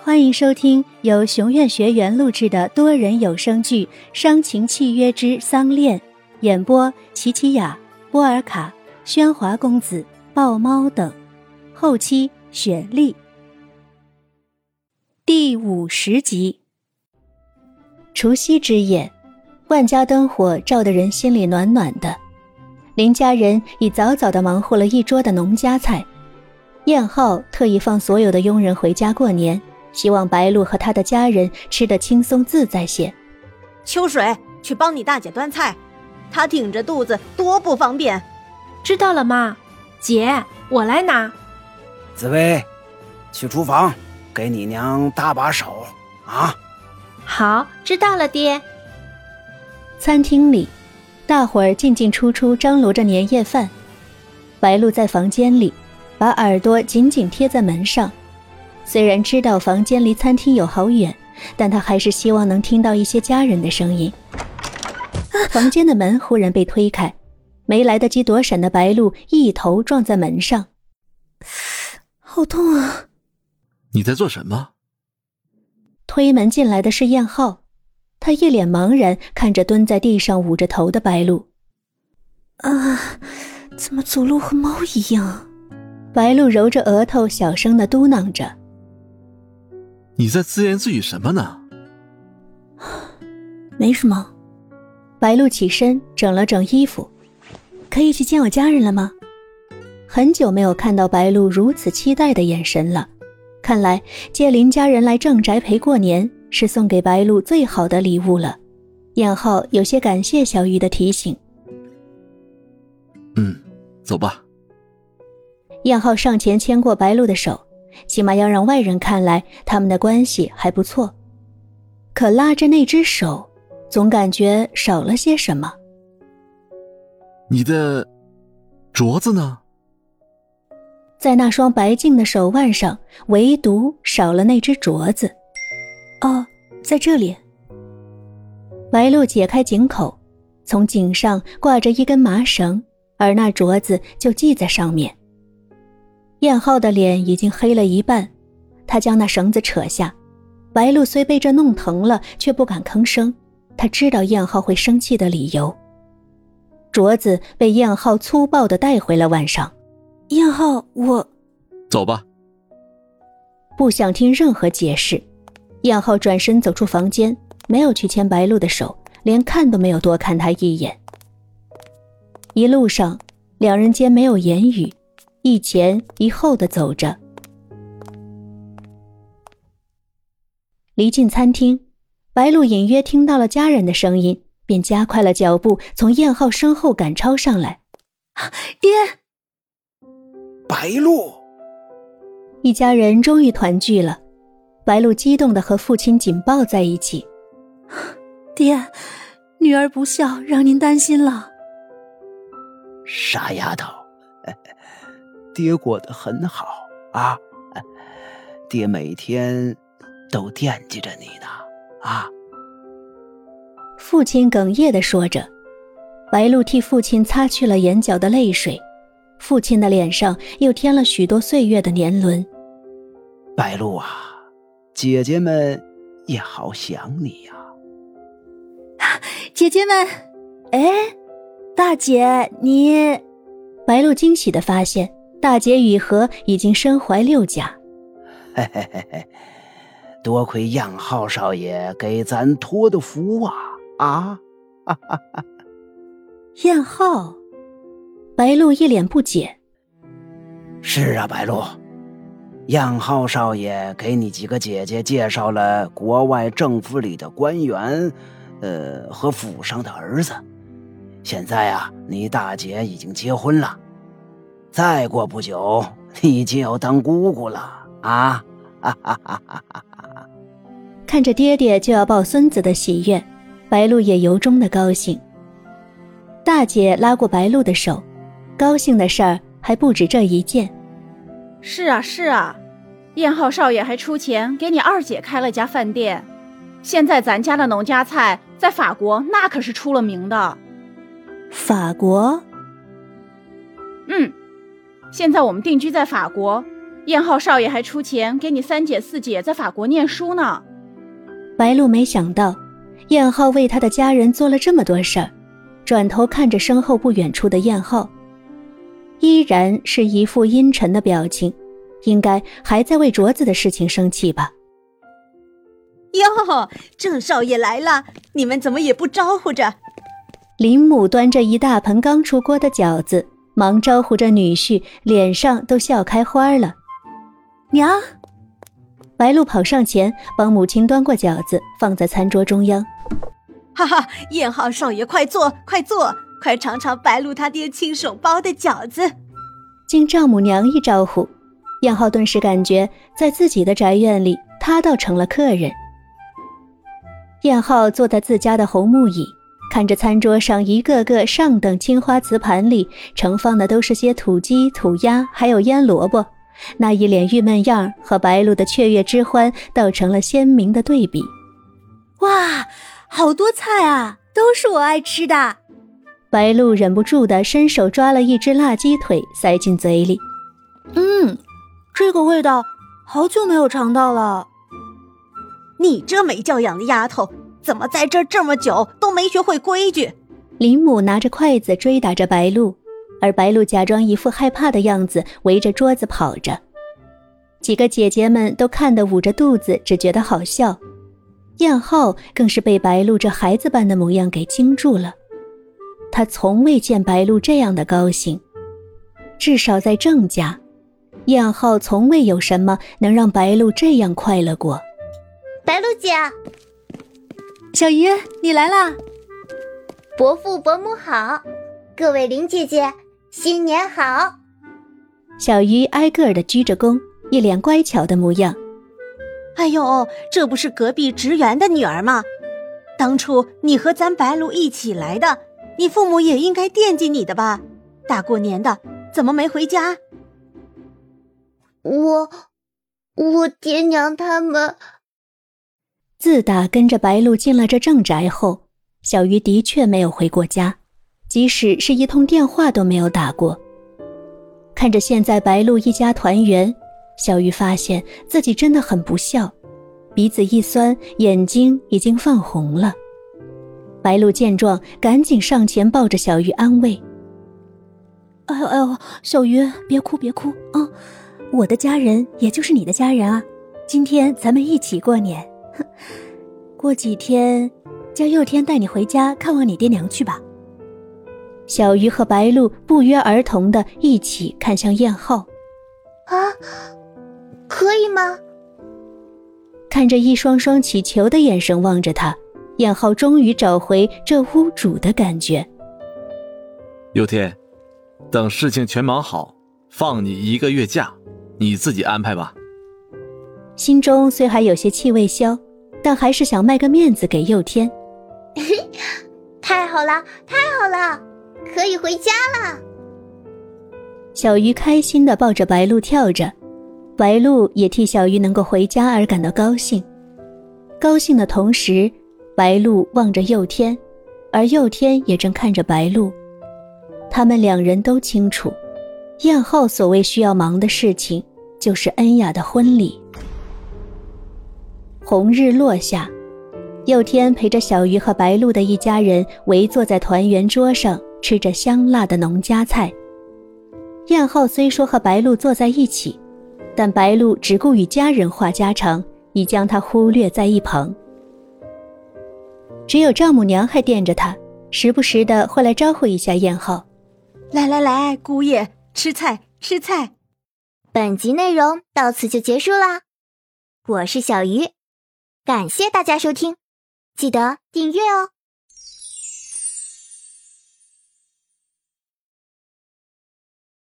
欢迎收听由熊院学员录制的多人有声剧《伤情契约之丧恋》，演播：琪琪雅、波尔卡、喧哗公子、豹猫等，后期雪莉。第五十集。除夕之夜，万家灯火照得人心里暖暖的。林家人已早早的忙活了一桌的农家菜。宴后特意放所有的佣人回家过年。希望白露和她的家人吃得轻松自在些。秋水去帮你大姐端菜，她挺着肚子多不方便。知道了，妈。姐，我来拿。紫薇，去厨房给你娘搭把手啊。好，知道了，爹。餐厅里，大伙儿进进出出张罗着年夜饭。白露在房间里，把耳朵紧紧贴在门上。虽然知道房间离餐厅有好远，但他还是希望能听到一些家人的声音。房间的门忽然被推开，没来得及躲闪的白露一头撞在门上，好痛啊！你在做什么？推门进来的是燕浩，他一脸茫然看着蹲在地上捂着头的白露。啊，怎么走路和猫一样？白露揉着额头，小声的嘟囔着。你在自言自语什么呢？没什么。白露起身整了整衣服，可以去见我家人了吗？很久没有看到白露如此期待的眼神了，看来接林家人来郑宅陪过年是送给白露最好的礼物了。燕浩有些感谢小玉的提醒。嗯，走吧。燕浩上前牵过白露的手。起码要让外人看来他们的关系还不错，可拉着那只手，总感觉少了些什么。你的镯子呢？在那双白净的手腕上，唯独少了那只镯子。哦，在这里。白露解开颈口，从颈上挂着一根麻绳，而那镯子就系在上面。燕浩的脸已经黑了一半，他将那绳子扯下。白露虽被这弄疼了，却不敢吭声。他知道燕浩会生气的理由。镯子被燕浩粗暴的带回了晚上。燕浩，我走吧。不想听任何解释。燕浩转身走出房间，没有去牵白露的手，连看都没有多看他一眼。一路上，两人间没有言语。一前一后的走着，离近餐厅，白露隐约听到了家人的声音，便加快了脚步，从燕浩身后赶超上来。爹，白露，一家人终于团聚了。白露激动的和父亲紧抱在一起。爹，女儿不孝，让您担心了。傻丫头。爹过得很好啊，爹每天都惦记着你呢啊！父亲哽咽的说着，白露替父亲擦去了眼角的泪水，父亲的脸上又添了许多岁月的年轮。白露啊，姐姐们也好想你呀！姐姐们，哎，大姐你……白露惊喜的发现。大姐雨禾已经身怀六甲，嘿嘿嘿嘿，多亏燕浩少爷给咱托的福啊啊！哈哈哈！燕浩，白露一脸不解。是啊，白露，燕浩少爷给你几个姐姐介绍了国外政府里的官员，呃，和府上的儿子。现在啊，你大姐已经结婚了。再过不久，你就要当姑姑了啊！哈哈哈哈哈！看着爹爹就要抱孙子的喜悦，白露也由衷的高兴。大姐拉过白露的手，高兴的事儿还不止这一件。是啊是啊，燕浩少爷还出钱给你二姐开了家饭店。现在咱家的农家菜在法国那可是出了名的。法国？嗯。现在我们定居在法国，燕浩少爷还出钱给你三姐四姐在法国念书呢。白露没想到，燕浩为他的家人做了这么多事儿，转头看着身后不远处的燕浩，依然是一副阴沉的表情，应该还在为镯子的事情生气吧。哟，郑少爷来了，你们怎么也不招呼着？林母端着一大盆刚出锅的饺子，忙招呼着女婿，脸上都笑开花了。娘，白露跑上前帮母亲端过饺子，放在餐桌中央。哈哈，燕浩少爷，快坐，快坐，快尝尝白露他爹亲手包的饺子。经丈母娘一招呼，燕浩顿时感觉在自己的宅院里，他倒成了客人。燕浩坐在自家的红木椅，看着餐桌上一个个上等青花瓷盘里盛放的都是些土鸡、土鸭，还有腌萝卜，那一脸郁闷样和白露的雀跃之欢倒成了鲜明的对比。哇，好多菜啊，都是我爱吃的。白露忍不住的伸手抓了一只辣鸡腿塞进嘴里，嗯，这个味道好久没有尝到了。你这没教养的丫头，怎么在这儿这么久都没学会规矩？林母拿着筷子追打着白露，而白露假装一副害怕的样子，围着桌子跑着。几个姐姐们都看得捂着肚子，只觉得好笑。燕浩更是被白露这孩子般的模样给惊住了，他从未见白露这样的高兴，至少在郑家，燕浩从未有什么能让白露这样快乐过。白露姐，小鱼，你来啦！伯父伯母好，各位林姐姐，新年好！小鱼挨个的鞠着躬，一脸乖巧的模样。哎呦，这不是隔壁职员的女儿吗？当初你和咱白露一起来的，你父母也应该惦记你的吧？大过年的，怎么没回家？我，我爹娘他们。自打跟着白露进了这郑宅后，小鱼的确没有回过家，即使是一通电话都没有打过。看着现在白露一家团圆，小鱼发现自己真的很不孝，鼻子一酸，眼睛已经泛红了。白露见状，赶紧上前抱着小鱼安慰：“哎呦哎呦，小鱼别哭别哭啊！我的家人也就是你的家人啊，今天咱们一起过年。” 过几天，叫佑天带你回家看望你爹娘去吧。小鱼和白露不约而同的一起看向燕浩。啊，可以吗？看着一双双乞求的眼神望着他，燕浩终于找回这屋主的感觉。佑天，等事情全忙好，放你一个月假，你自己安排吧。心中虽还有些气未消。但还是想卖个面子给佑天。太好了，太好了，可以回家了。小鱼开心的抱着白鹿跳着，白鹿也替小鱼能够回家而感到高兴。高兴的同时，白鹿望着佑天，而佑天也正看着白鹿。他们两人都清楚，燕浩所谓需要忙的事情，就是恩雅的婚礼。红日落下，佑天陪着小鱼和白露的一家人围坐在团圆桌上，吃着香辣的农家菜。燕浩虽说和白露坐在一起，但白露只顾与家人话家常，已将他忽略在一旁。只有丈母娘还惦着他，时不时的会来招呼一下燕浩：“来来来，姑爷吃菜吃菜。”本集内容到此就结束啦，我是小鱼。感谢大家收听，记得订阅哦。